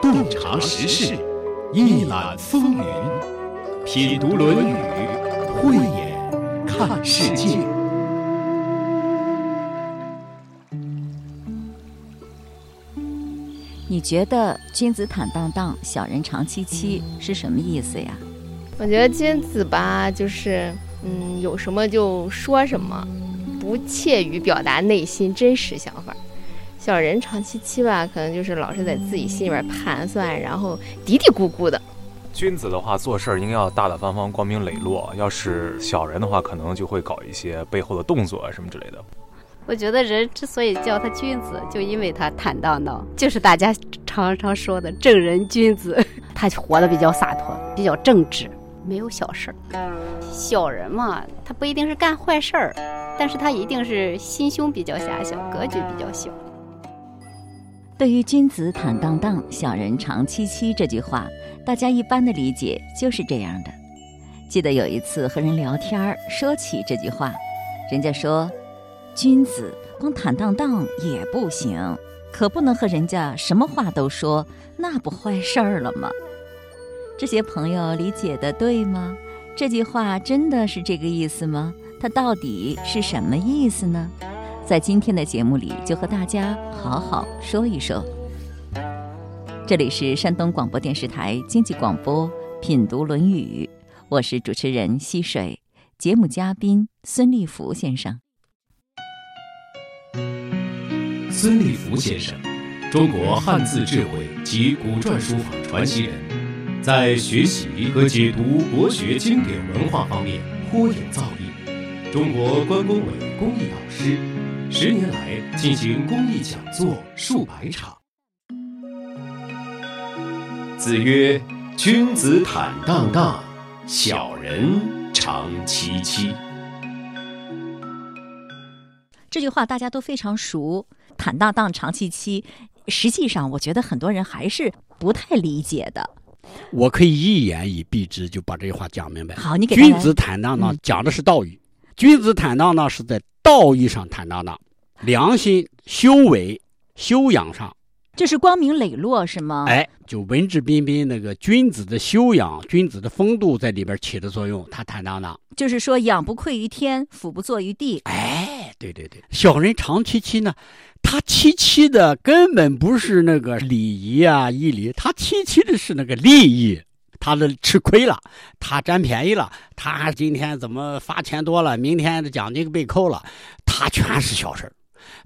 洞察时事，一览风云，品读《论语》，慧眼看世界。你觉得“君子坦荡荡，小人长戚戚”是什么意思呀？我觉得君子吧，就是嗯，有什么就说什么，不怯于表达内心真实想法。小人长戚戚吧，可能就是老是在自己心里边盘算，然后嘀嘀咕咕的。君子的话，做事儿应该要大大方方、光明磊落；要是小人的话，可能就会搞一些背后的动作啊什么之类的。我觉得人之所以叫他君子，就因为他坦荡荡，就是大家常常说的正人君子。他活得比较洒脱，比较正直，没有小事儿。小人嘛，他不一定是干坏事儿，但是他一定是心胸比较狭小，格局比较小。对于“君子坦荡荡，小人长戚戚”这句话，大家一般的理解就是这样的。记得有一次和人聊天，说起这句话，人家说：“君子光坦荡荡也不行，可不能和人家什么话都说，那不坏事儿了吗？”这些朋友理解的对吗？这句话真的是这个意思吗？它到底是什么意思呢？在今天的节目里，就和大家好好说一说。这里是山东广播电视台经济广播《品读论语》，我是主持人溪水，节目嘉宾孙立福先生。孙立福先生，中国汉字智慧及古篆书法传奇人，在学习和解读国学经典文化方面颇有造诣，中国关工委公益导师。十年来进行公益讲座数百场。子曰：“君子坦荡荡，小人长戚戚。”这句话大家都非常熟，“坦荡荡，长戚戚”。实际上，我觉得很多人还是不太理解的。我可以一言以蔽之，就把这句话讲明白。好，你给君子坦荡荡讲的是道义。君子坦荡荡是在道义上坦荡荡，良心、修为、修养上，这是光明磊落，是吗？哎，就文质彬彬，那个君子的修养、君子的风度在里边起的作用，他坦荡荡。就是说，仰不愧于天，俯不怍于地。哎，对对对，小人长戚戚呢，他戚戚的根本不是那个礼仪啊义理，他戚戚的是那个利益。他的吃亏了，他占便宜了，他今天怎么发钱多了，明天的奖金被扣了，他全是小事儿，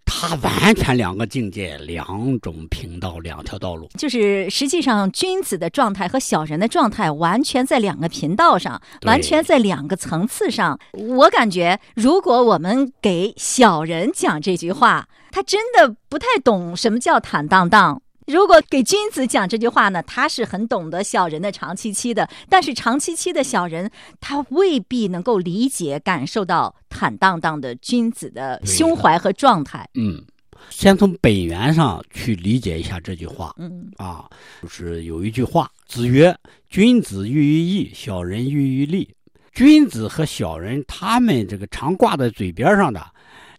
他完全两个境界，两种频道，两条道路。就是实际上，君子的状态和小人的状态完全在两个频道上，完全在两个层次上。我感觉，如果我们给小人讲这句话，他真的不太懂什么叫坦荡荡。如果给君子讲这句话呢，他是很懂得小人的长戚戚的，但是长戚戚的小人，他未必能够理解、感受到坦荡荡的君子的胸怀和状态。嗯，先从本源上去理解一下这句话。嗯啊，就是有一句话：“子曰，君子喻于义，小人喻于利。”君子和小人，他们这个常挂在嘴边上的，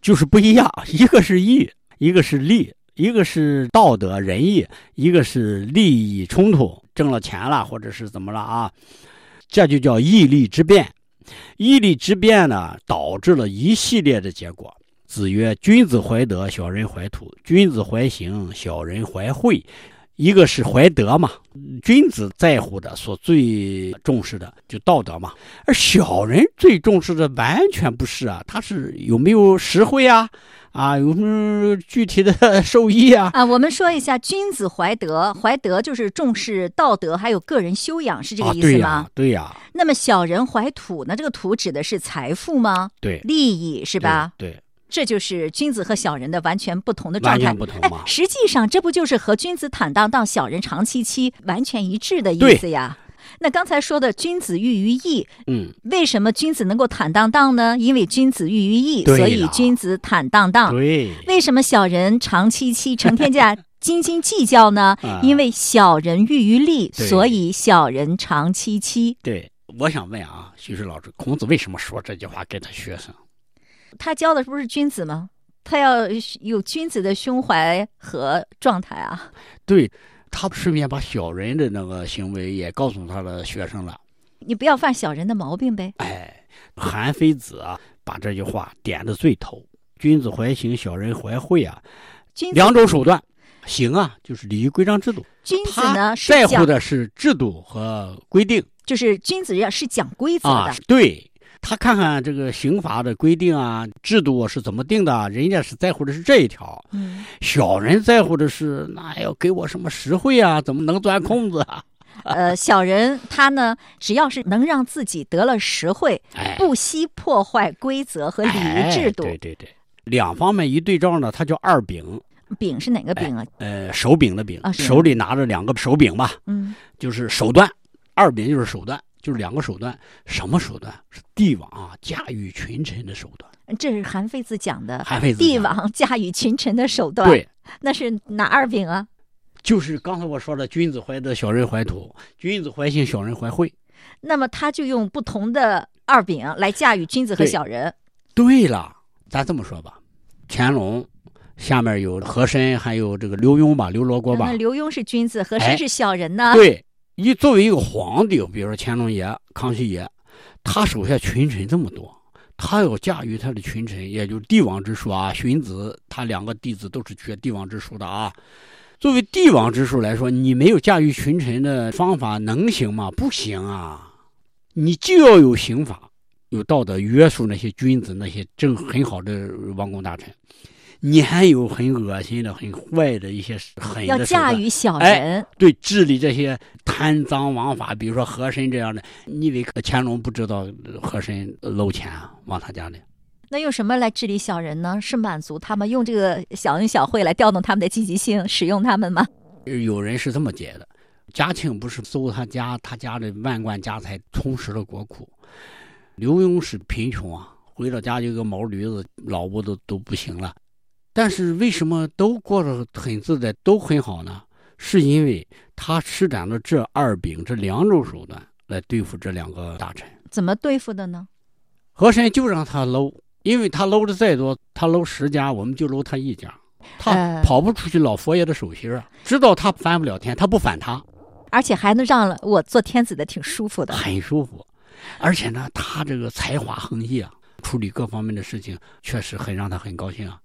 就是不一样。一个是义，一个是利。一个是道德仁义，一个是利益冲突，挣了钱了或者是怎么了啊？这就叫义利之辩。义利之辩呢，导致了一系列的结果。子曰：“君子怀德，小人怀土；君子怀行，小人怀惠。”一个是怀德嘛，君子在乎的、所最重视的就道德嘛，而小人最重视的完全不是啊，他是有没有实惠啊？啊，有什么具体的 受益啊？啊，我们说一下，君子怀德，怀德就是重视道德，还有个人修养，是这个意思吗？对呀。那么小人怀土呢？这个土指的是财富吗？对，利益是吧？对，这就是君子和小人的完全不同的状态。不同嘛。实际上，这不就是和君子坦荡荡，小人长戚戚完全一致的意思呀？那刚才说的君子喻于义，嗯，为什么君子能够坦荡荡呢？因为君子喻于义，所以君子坦荡荡。对，为什么小人长戚戚，成天在 斤斤计较呢？因为小人喻于利，所以小人长戚戚。对，我想问啊，徐师老师，孔子为什么说这句话给他学生？他教的不是君子吗？他要有君子的胸怀和状态啊。对，他顺便把小人的那个行为也告诉他的学生了。你不要犯小人的毛病呗。哎，韩非子啊，把这句话点的最透：君子怀行，小人怀惠啊。两种手段，行啊，就是礼仪规章制度。君子呢是在乎，的是制度和规定就是君子要是讲规则啊的。，对。他看看这个刑法的规定啊，制度啊是怎么定的，人家是在乎的是这一条。嗯，小人在乎的是，那要给我什么实惠啊？怎么能钻空子啊？呃，小人他呢，只要是能让自己得了实惠，哎，不惜破坏规则和礼仪制度。哎对对对，两方面一对照呢，他叫二饼。柄是哪个柄啊？呃，手柄的柄，啊手里拿着两个手柄吧，嗯，就是手段。二柄就是手段，就是两个手段。什么手段？是帝王啊驾驭群臣的手段。这是韩非子讲的。韩非子帝王驾驭群臣的手段，对，那是哪二柄啊？就是刚才我说的，君子怀德，小人怀土；君子怀信，小人怀惠。那么他就用不同的二柄来驾驭君子和小人。对了，咱这么说吧，乾隆下面有和珅，还有这个刘墉吧，刘罗锅吧那。刘墉是君子，和哎珅是小人呢？对，一作为一个皇帝，比如说乾隆爷、康熙爷，他手下群臣这么多，他要驾驭他的群臣，也就是帝王之术啊。荀子他两个弟子都是学帝王之术的啊。作为帝王之术来说，你没有驾驭群臣的方法，能行吗？不行啊！你就要有刑法，有道德约束那些君子，那些正很好的王公大臣。你还有很恶心的、很坏的一些狠要的要驾驭小哎人。对治理这些贪赃枉法，比如说和珅这样的，你以为乾隆不知道和珅搂钱啊往他家里？那用什么来治理小人呢？是满足他们，用这个小恩小惠来调动他们的积极性，使用他们吗？有人是这么解的：嘉庆不是搜他家，他家的万贯家财充实了国库。刘墉是贫穷啊，回到家就个毛驴子，老婆都都不行了。但是为什么都过得很自在，都很好呢？是因为他施展了这二柄这两种手段来对付这两个大臣。怎么对付的呢？和珅就让他搂，因为他搂的再多，他搂十家，我们就搂他一家，他呃跑不出去老佛爷的手心啊。知道他翻不了天，他不反他，而且还能让我做天子的挺舒服的。很舒服。而且呢，他这个才华横溢啊，处理各方面的事情确实很让他很高兴啊。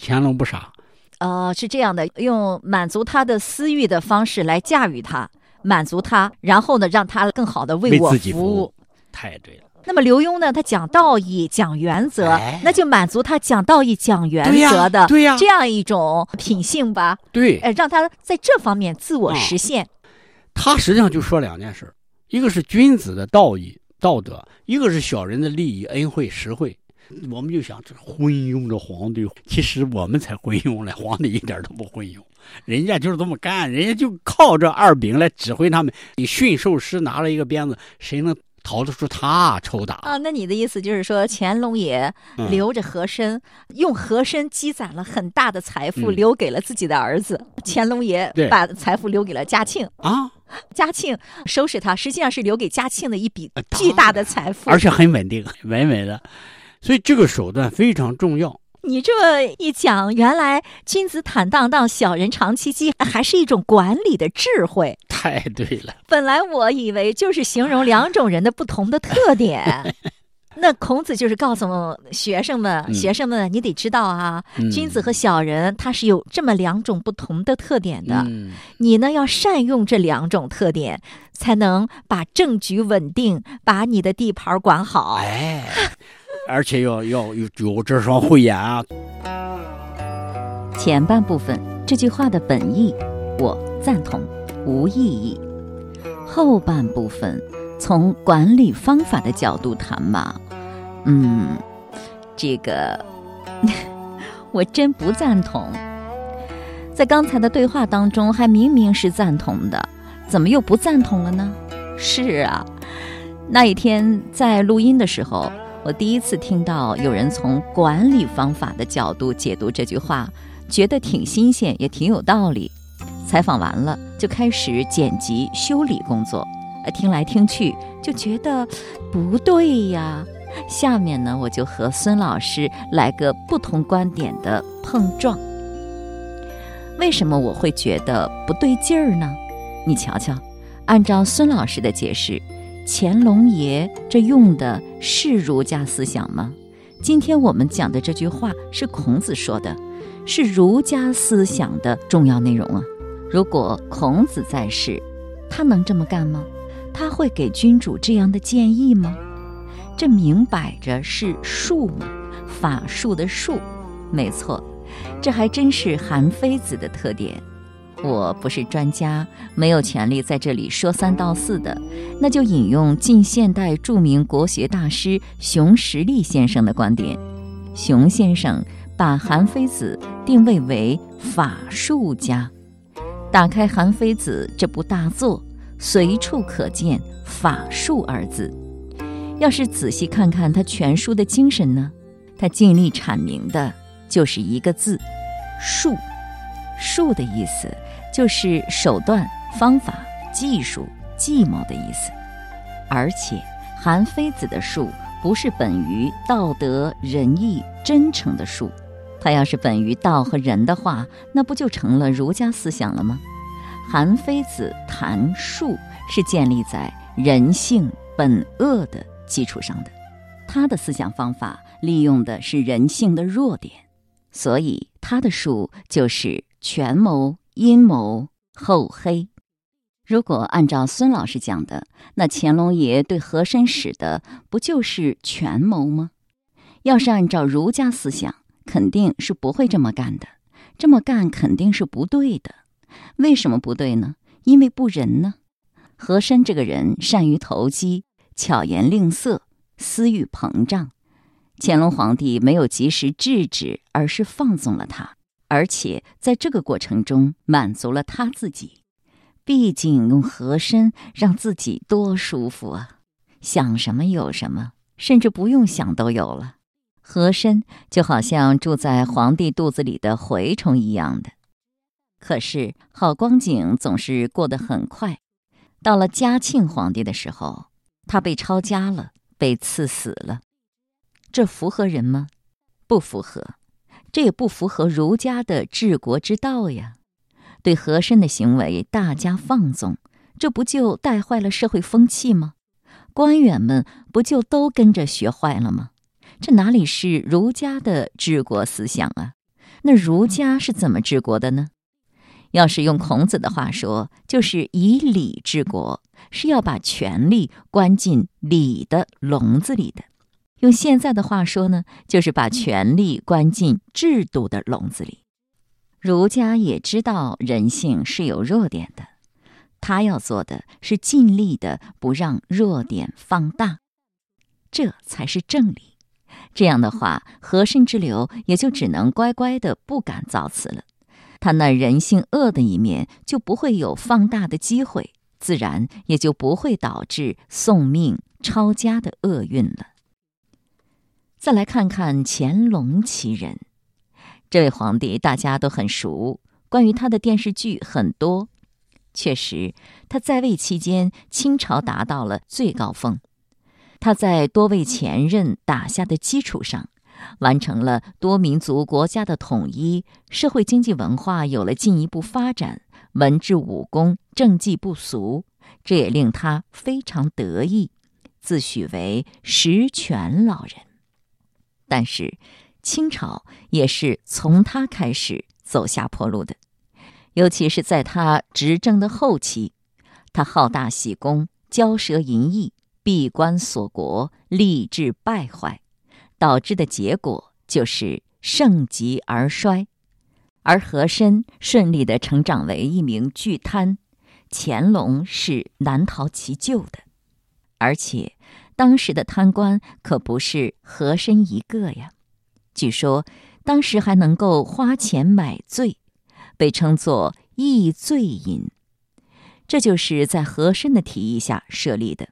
乾隆不傻，呃，是这样的，用满足他的私欲的方式来驾驭他，满足他，然后呢，让他更好的为我为自己服服务，太对了。那么刘墉呢，他讲道义、讲原则，哎。那就满足他讲道义、讲原则的对呀这样一种品性吧，对。呃，让他在这方面自我啊实现。他实际上就说两件事一个是君子的道义道德，一个是小人的利益恩惠实惠。我们就想，这昏庸的皇帝，其实我们才昏庸了，皇帝一点都不昏庸，人家就是这么干，人家就靠这二饼来指挥他们。你驯兽师拿了一个鞭子，谁能逃得出他抽打？啊，那你的意思就是说，乾隆爷嗯留着和珅，用和珅积攒了很大的财富，嗯留给了自己的儿子。乾隆爷把财富留给了嘉庆，啊，嘉庆收拾他，实际上是留给嘉庆的一笔呃巨大的财富。而且很稳定，稳稳的。所以这个手段非常重要。你这么一讲，原来君子坦荡荡，小人长戚戚，还是一种管理的智慧。太对了，本来我以为就是形容两种人的不同的特点。那孔子就是告诉学生们，嗯学生们，你得知道啊，嗯君子和小人他是有这么两种不同的特点的。嗯，你呢要善用这两种特点，才能把政局稳定，把你的地盘管好。哎，而且要要有有这双慧眼啊，前半部分这句话的本意，我赞同，无异议。后半部分从管理方法的角度谈嘛，嗯，这个 我真不赞同。在刚才的对话当中，还明明是赞同的，怎么又不赞同了呢？是啊，那一天在录音的时候，我第一次听到有人从管理方法的角度解读这句话，觉得挺新鲜，也挺有道理。采访完了，就开始剪辑修理工作。听来听去就觉得不对呀。下面呢，我就和孙老师来个不同观点的碰撞。为什么我会觉得不对劲儿呢？你瞧瞧，按照孙老师的解释，乾隆爷这用的是儒家思想吗？今天我们讲的这句话是孔子说的，是儒家思想的重要内容啊。如果孔子在世，他能这么干吗？他会给君主这样的建议吗？这明摆着是术嘛，法术的术，没错，这还真是韩非子的特点。我不是专家，没有权利在这里说三道四的，那就引用近现代著名国学大师熊十力先生的观点。熊先生把韩非子定位为法术家。打开韩非子这部大作，随处可见“法术”二字。要是仔细看看他全书的精神呢，他尽力阐明的就是一个字“术”。术的意思就是手段、方法、技术、计谋的意思。而且，韩非子的术不是本于道德、仁义、真诚的术，他要是本于道和仁的话，那不就成了儒家思想了吗？韩非子谈术是建立在人性本恶的。基础上的，他的思想方法利用的是人性的弱点，所以他的术就是权谋、阴谋、厚黑。如果按照孙老师讲的，那乾隆爷对和珅使的不就是权谋吗？要是按照儒家思想，肯定是不会这么干的。这么干肯定是不对的。为什么不对呢？因为不仁呢。和珅这个人善于投机。巧言令色，私欲膨胀，乾隆皇帝没有及时制止，而是放纵了他，而且在这个过程中满足了他自己。毕竟用和珅让自己多舒服啊，想什么有什么，甚至不用想都有了。和珅就好像住在皇帝肚子里的蛔虫一样的。可是好光景总是过得很快，到了嘉庆皇帝的时候。他被抄家了，被赐死了，这符合人吗？不符合，这也不符合儒家的治国之道呀。对和珅的行为大加放纵，这不就带坏了社会风气吗？官员们不就都跟着学坏了吗？这哪里是儒家的治国思想啊？那儒家是怎么治国的呢？要是用孔子的话说，就是以礼治国，是要把权力关进礼的笼子里的；用现在的话说呢，就是把权力关进制度的笼子里。儒家也知道人性是有弱点的，他要做的是尽力的不让弱点放大，这才是正理。这样的话，和珅之流也就只能乖乖的不敢造次了。他那人性恶的一面就不会有放大的机会，自然也就不会导致送命抄家的厄运了。再来看看乾隆其人，这位皇帝大家都很熟，关于他的电视剧很多。确实，他在位期间，清朝达到了最高峰。他在多位前任打下的基础上。完成了多民族国家的统一，社会经济文化有了进一步发展，文治武功政绩不俗，这也令他非常得意，自诩为十全老人。但是，清朝也是从他开始走下坡路的，尤其是在他执政的后期，他好大喜功，骄奢淫逸，闭关锁国，吏治败坏。导致的结果就是盛极而衰，而和珅顺利的成长为一名巨贪，乾隆是难逃其咎的。而且，当时的贪官可不是和珅一个呀。据说当时还能够花钱买罪，被称作易罪银，这就是在和珅的提议下设立的。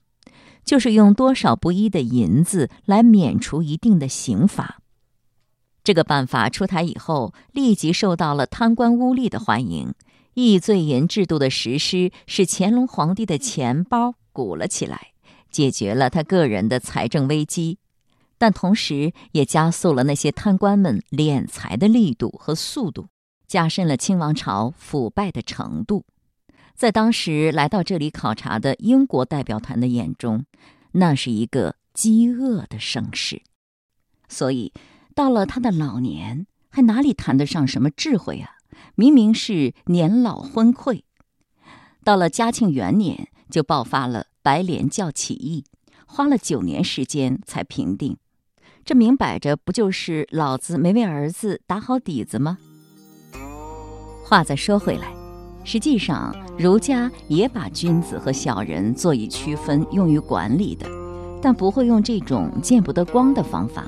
就是用多少不一的银子来免除一定的刑罚，这个办法出台以后，立即受到了贪官污吏的欢迎。易罪银制度的实施，使乾隆皇帝的钱包鼓了起来，解决了他个人的财政危机。但同时也加速了那些贪官们敛财的力度和速度，加深了清王朝腐败的程度。在当时来到这里考察的英国代表团的眼中，那是一个饥饿的盛世。所以，到了他的老年，还哪里谈得上什么智慧啊？明明是年老昏聩。到了嘉庆元年，就爆发了白莲教起义，花了九年时间才平定。这明摆着不就是老子没为儿子打好底子吗？话再说回来，实际上儒家也把君子和小人做以区分，用于管理的，但不会用这种见不得光的方法。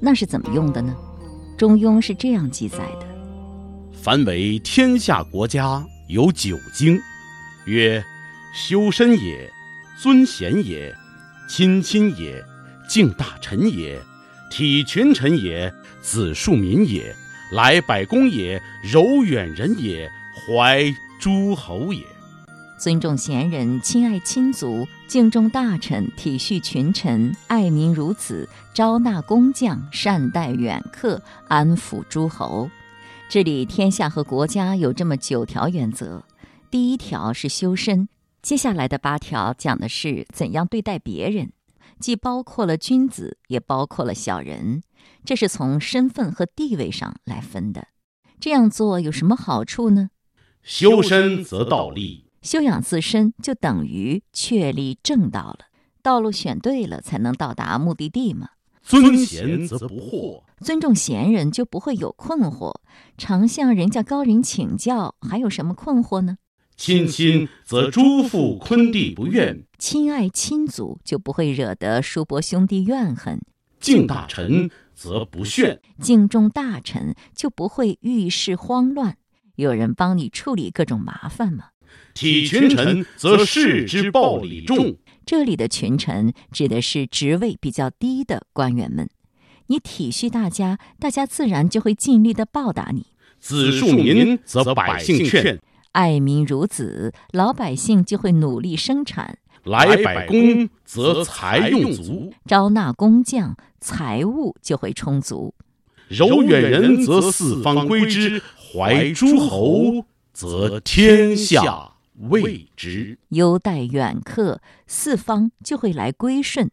那是怎么用的呢？《中庸》是这样记载的：“凡为天下国家有九经，曰：修身也，尊贤也，亲亲也。”敬大臣也，体群臣也，子庶民也，来百公也，柔远人也，怀诸侯也。尊重贤人，亲爱亲族，敬重大臣，体恤群臣，爱民如子，招纳工匠，善待远客，安抚诸侯。治理天下和国家有这么九条原则。第一条是修身，接下来的八条讲的是怎样对待别人。既包括了君子，也包括了小人，这是从身份和地位上来分的。这样做有什么好处呢？修身则道立，修养自身就等于确立正道了。道路选对了，才能到达目的地嘛。尊贤则不惑，尊重贤人就不会有困惑，常向人家高人请教，还有什么困惑呢？亲亲则诸父昆弟不怨，亲爱亲族就不会惹得叔伯兄弟怨恨；敬大臣则不炫，敬重大臣就不会遇事慌乱，有人帮你处理各种麻烦吗？体群臣则事之暴礼重，这里的群臣指的是职位比较低的官员们，你体恤大家，大家自然就会尽力的报答你。子庶民则百姓劝。爱民如子，老百姓就会努力生产；来百工，则财用足；招纳工匠，财物就会充足。柔远人，则四方归之；怀诸侯，则天下畏之。优待远客，四方就会来归顺；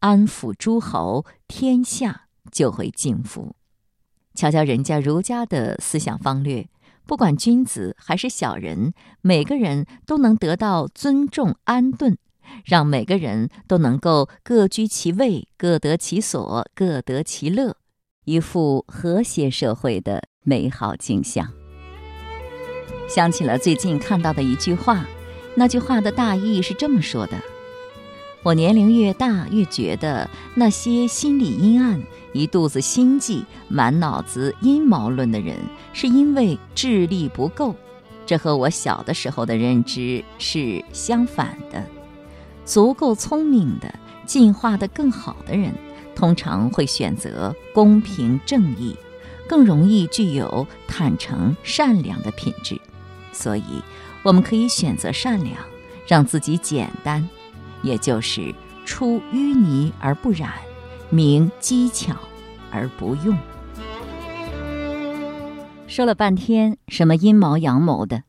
安抚诸侯，天下就会敬服。瞧瞧人家儒家的思想方略。不管君子还是小人，每个人都能得到尊重安顿，让每个人都能够各居其位，各得其所，各得其乐，一副和谐社会的美好景象。想起了最近看到的一句话，那句话的大意是这么说的。我年龄越大，越觉得那些心里阴暗、一肚子心计、满脑子阴谋论的人，是因为智力不够。这和我小的时候的认知是相反的。足够聪明的、进化的更好的人，通常会选择公平正义，更容易具有坦诚善良的品质。所以，我们可以选择善良，让自己简单。也就是出淤泥而不染，明机巧而不用。说了半天什么阴谋阳谋的，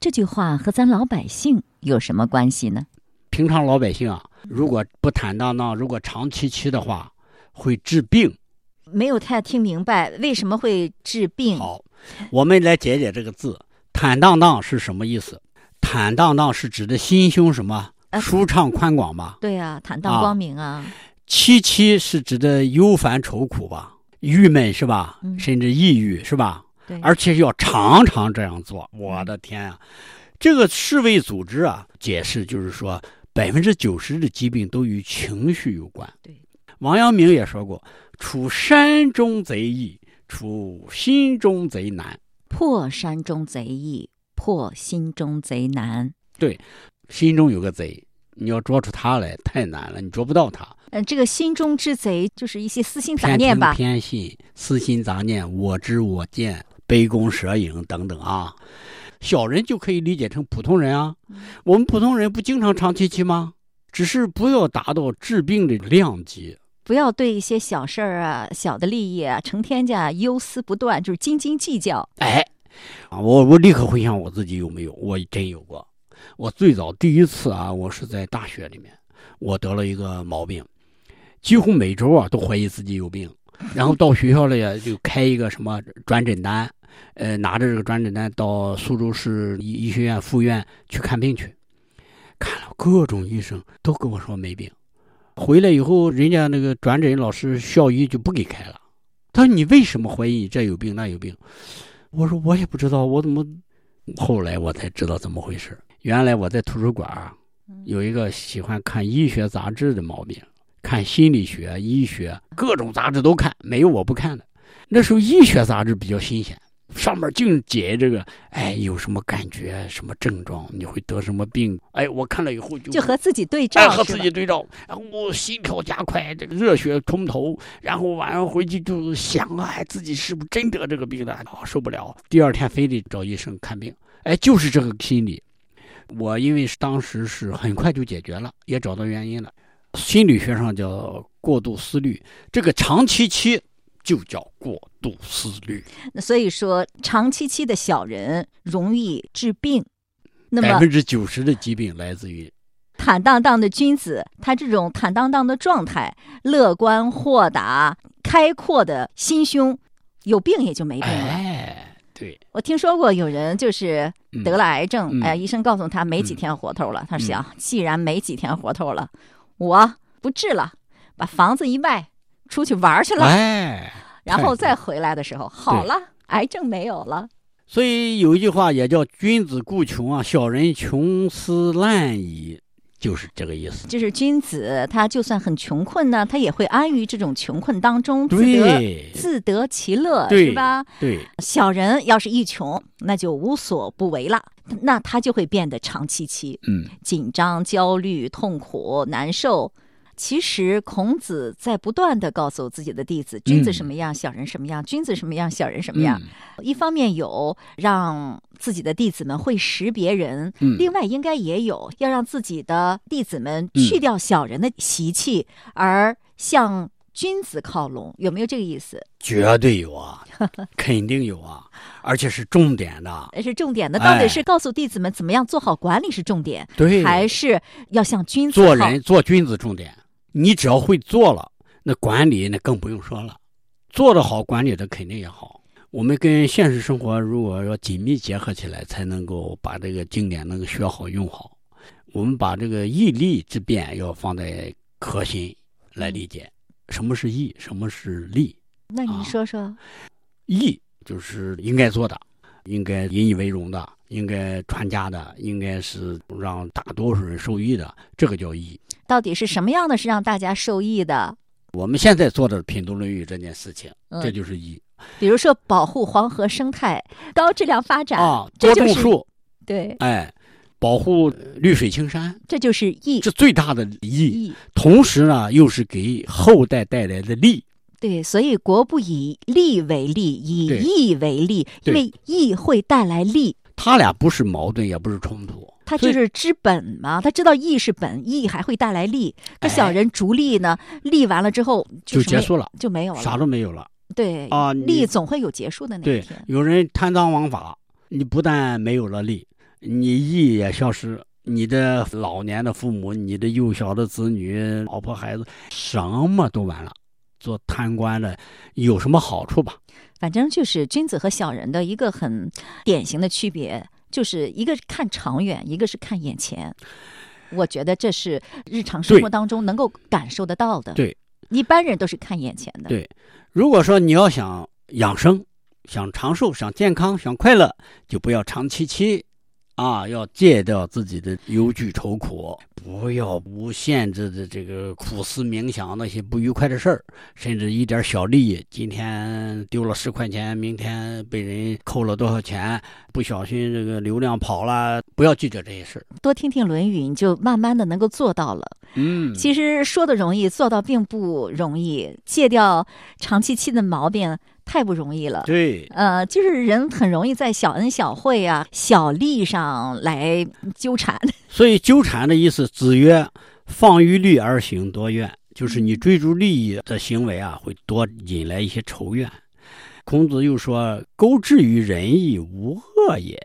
这句话和咱老百姓有什么关系呢？平常老百姓啊，如果不坦荡荡，如果长期期的话，会治病。没有太听明白为什么会治病。好，我们来解解这个字“坦荡荡”是什么意思？坦荡荡是指的心胸什么？舒畅宽广吧，对呀，坦荡光明啊。凄凄是指的忧烦愁苦吧，郁闷是吧？甚至抑郁是吧？对，而且要常常这样做。我的天啊，这个世卫组织啊，解释就是说，百分之九十的疾病都与情绪有关。对，王阳明也说过：“处山中贼易，处心中贼难。破山中贼易，破心中贼难。”对。心中有个贼，你要捉出他来太难了，你捉不到他。嗯，这个心中之贼就是一些私心杂念吧？偏信、私心杂念、我知我见、杯弓蛇影等等啊。小人就可以理解成普通人啊。我们普通人不经常长戚戚吗？只是不要达到治病的量级。不要对一些小事儿啊、小的利益啊，成天家忧思不断，就是斤斤计较。哎，啊，我我立刻回想我自己有没有，我真有过。我最早第一次啊，我是在大学里面，我得了一个毛病，几乎每周啊都怀疑自己有病，然后到学校里啊就开一个什么转诊单，呃，拿着这个转诊单到苏州市医医学院附院去看病去，看了各种医生都跟我说没病，回来以后人家那个转诊老师校医就不给开了，他说你为什么怀疑你这有病那有病？我说我也不知道，我怎么？后来我才知道怎么回事。原来我在图书馆有一个喜欢看医学杂志的毛病，看心理学、医学各种杂志都看，没有我不看的。那时候医学杂志比较新鲜，上面净解这个，哎，有什么感觉、什么症状，你会得什么病？哎，我看了以后就就和自己对照，哎，和自己对照，然后我心跳加快，这个热血冲头，然后晚上回去就想啊，哎，自己是不是真得这个病了？啊，受不了，第二天非得找医生看病。哎，就是这个心理。我因为当时是很快就解决了，也找到原因了。心理学上叫过度思虑，这个长期期就叫过度思虑。那所以说，长期期的小人容易治病。那么百分之九十的疾病来自于坦荡荡的君子，他这种坦荡荡的状态，乐观豁达、开阔的心胸，有病也就没病了。哎。对，我听说过有人就是得了癌症，嗯、哎，医生告诉他没几天活头了。他想，既然没几天活头了，我不治了，把房子一卖，出去玩去了。哎，然后再回来的时候，好了，癌症没有了。所以有一句话也叫“君子固穷啊，小人穷思滥矣”。就是这个意思，就是君子，他就算很穷困呢，他也会安于这种穷困当中，自得自得其乐，是吧？对。小人要是一穷，那就无所不为了，那他就会变得长戚戚，嗯，紧张、焦虑、痛苦、难受。其实孔子在不断的告诉自己的弟子，君子什么样，小人什么样；君子什么样，小人什么样。一方面有让自己的弟子们会识别人，另外应该也有要让自己的弟子们去掉小人的习气，而向君子靠拢。有没有这个意思？绝对有啊，肯定有啊，而且是重点的。是重点的，到底是告诉弟子们怎么样做好管理是重点，对，还是要向君子做人做君子重点？你只要会做了，那管理那更不用说了，做得好，管理的肯定也好。我们跟现实生活如果要紧密结合起来，才能够把这个经典能够学好用好。我们把这个义利之辩要放在核心来理解，什么是义，什么是利？那你说说，义就是应该做的，应该引以为荣的，应该传家的，应该是让大多数人受益的，这个叫义。到底是什么样的是让大家受益的？我们现在做的品读《论语》这件事情，这就是义。比如说保护黄河生态、高质量发展啊，多种树，对，哎，保护绿水青山，这就是义，这最大的义。同时呢，又是给后代带来的利。对，所以国不以利为利，以义为利，因为义会带来利。他俩不是矛盾，也不是冲突。他就是知本嘛，他知道义是本，义还会带来利。可小人逐利呢，利完了之后就结束了，就没有了，啥都没有了。对啊，利总会有结束的那一天。有人贪赃枉法，你不但没有了利，你义也消失，你的老年的父母、你的幼小的子女、老婆孩子，什么都完了。做贪官的有什么好处吧？反正就是君子和小人的一个很典型的区别。就是一个看长远，一个是看眼前。我觉得这是日常生活当中能够感受得到的。对，一般人都是看眼前的。对，如果说你要想养生、想长寿、想健康、想快乐，就不要长戚戚。啊，要戒掉自己的忧惧愁苦，不要无限制的这个苦思冥想那些不愉快的事儿，甚至一点小利益，今天丢了十块钱，明天被人扣了多少钱，不小心这个流量跑了，不要记着这些事儿。多听听《论语》，你就慢慢的能够做到了。嗯，其实说的容易，做到并不容易。戒掉长期期的毛病。太不容易了，对，呃，就是人很容易在小恩小惠啊、小利上来纠缠。所以纠缠的意思，子曰：“放于利而行多怨。”就是你追逐利益的行为啊，会多引来一些仇怨。孔子又说：“钩之于仁义，无恶也。”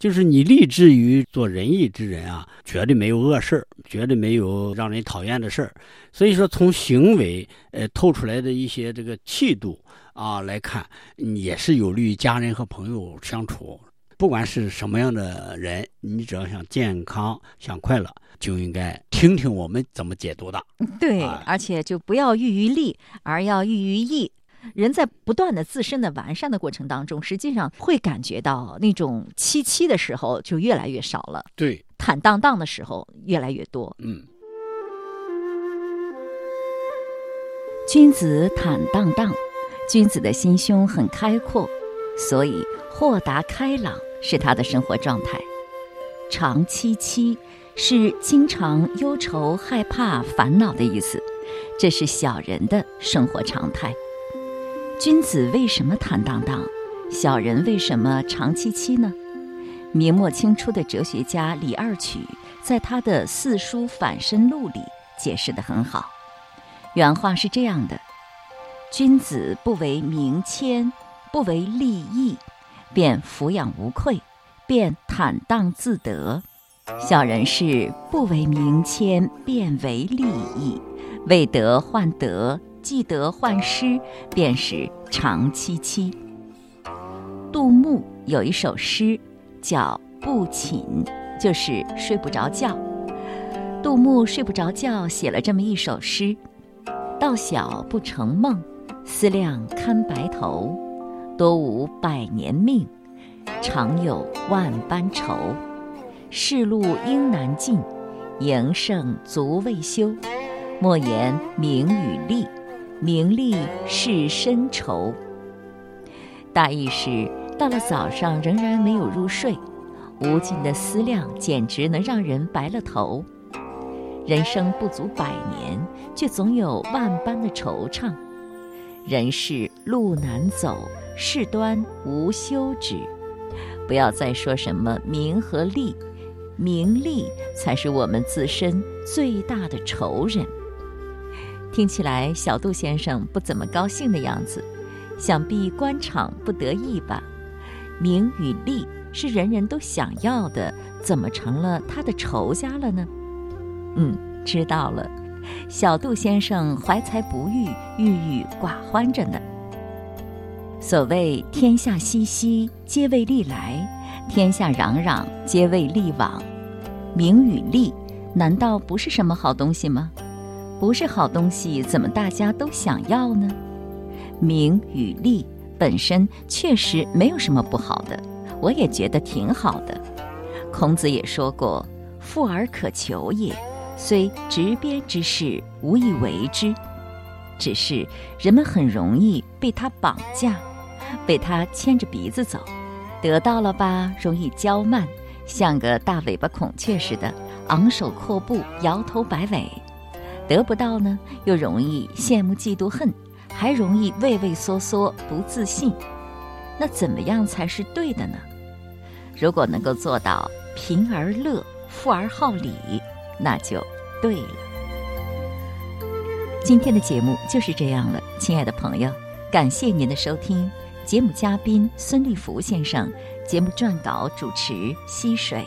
就是你立志于做仁义之人啊，绝对没有恶事儿，绝对没有让人讨厌的事儿。所以说，从行为呃透出来的一些这个气度啊来看，也是有利于家人和朋友相处。不管是什么样的人，你只要想健康、想快乐，就应该听听我们怎么解读的。对，哎而且就不要寓于利，而要寓于义。人在不断的自身的完善的过程当中，实际上会感觉到那种凄凄的时候就越来越少了，对，坦荡荡的时候越来越多。嗯。君子坦荡荡，君子的心胸很开阔，所以豁达开朗是他的生活状态。长戚戚是经常忧愁、害怕、烦恼的意思，这是小人的生活常态。君子为什么坦荡荡？小人为什么常戚戚呢？明末清初的哲学家李二曲在他的《四书反身录》里解释得很好。原话是这样的：“君子不为名谦，不为利益，便俯仰无愧，便坦荡自得；小人是不为名谦，便为利益，为德患得，既得患失，便是常戚戚。”杜牧有一首诗叫《不寝》，就是睡不着觉。杜牧睡不着觉，写了这么一首诗。到晓不成梦，思量堪白头。多无百年命，常有万般愁。世路应难尽，营胜足未休。莫言名与利，名利是深仇。大意是，到了早上仍然没有入睡，无尽的思量简直能让人白了头。人生不足百年，却总有万般的惆怅。人世路难走，事端无休止。不要再说什么名和利，名利才是我们自身最大的仇人。听起来，小杜先生不怎么高兴的样子，想必官场不得意吧？名与利是人人都想要的，怎么成了他的仇家了呢？嗯，知道了。小杜先生怀才不遇，郁郁寡欢着呢。所谓天下熙熙，皆为利来；天下攘攘，皆为利往。名与利，难道不是什么好东西吗？不是好东西，怎么大家都想要呢？名与利本身确实没有什么不好的，我也觉得挺好的。孔子也说过：“富而可求也。”虽执鞭之事，无以为之。只是人们很容易被他绑架，被他牵着鼻子走。得到了吧，容易骄慢，像个大尾巴孔雀似的，昂首阔步，摇头摆尾；得不到呢，又容易羡慕嫉妒恨，还容易畏畏缩缩，不自信。那怎么样才是对的呢？如果能够做到贫而乐，富而好礼。那就对了。今天的节目就是这样了，亲爱的朋友，感谢您的收听。节目嘉宾孙立福先生，节目撰稿主持溪水。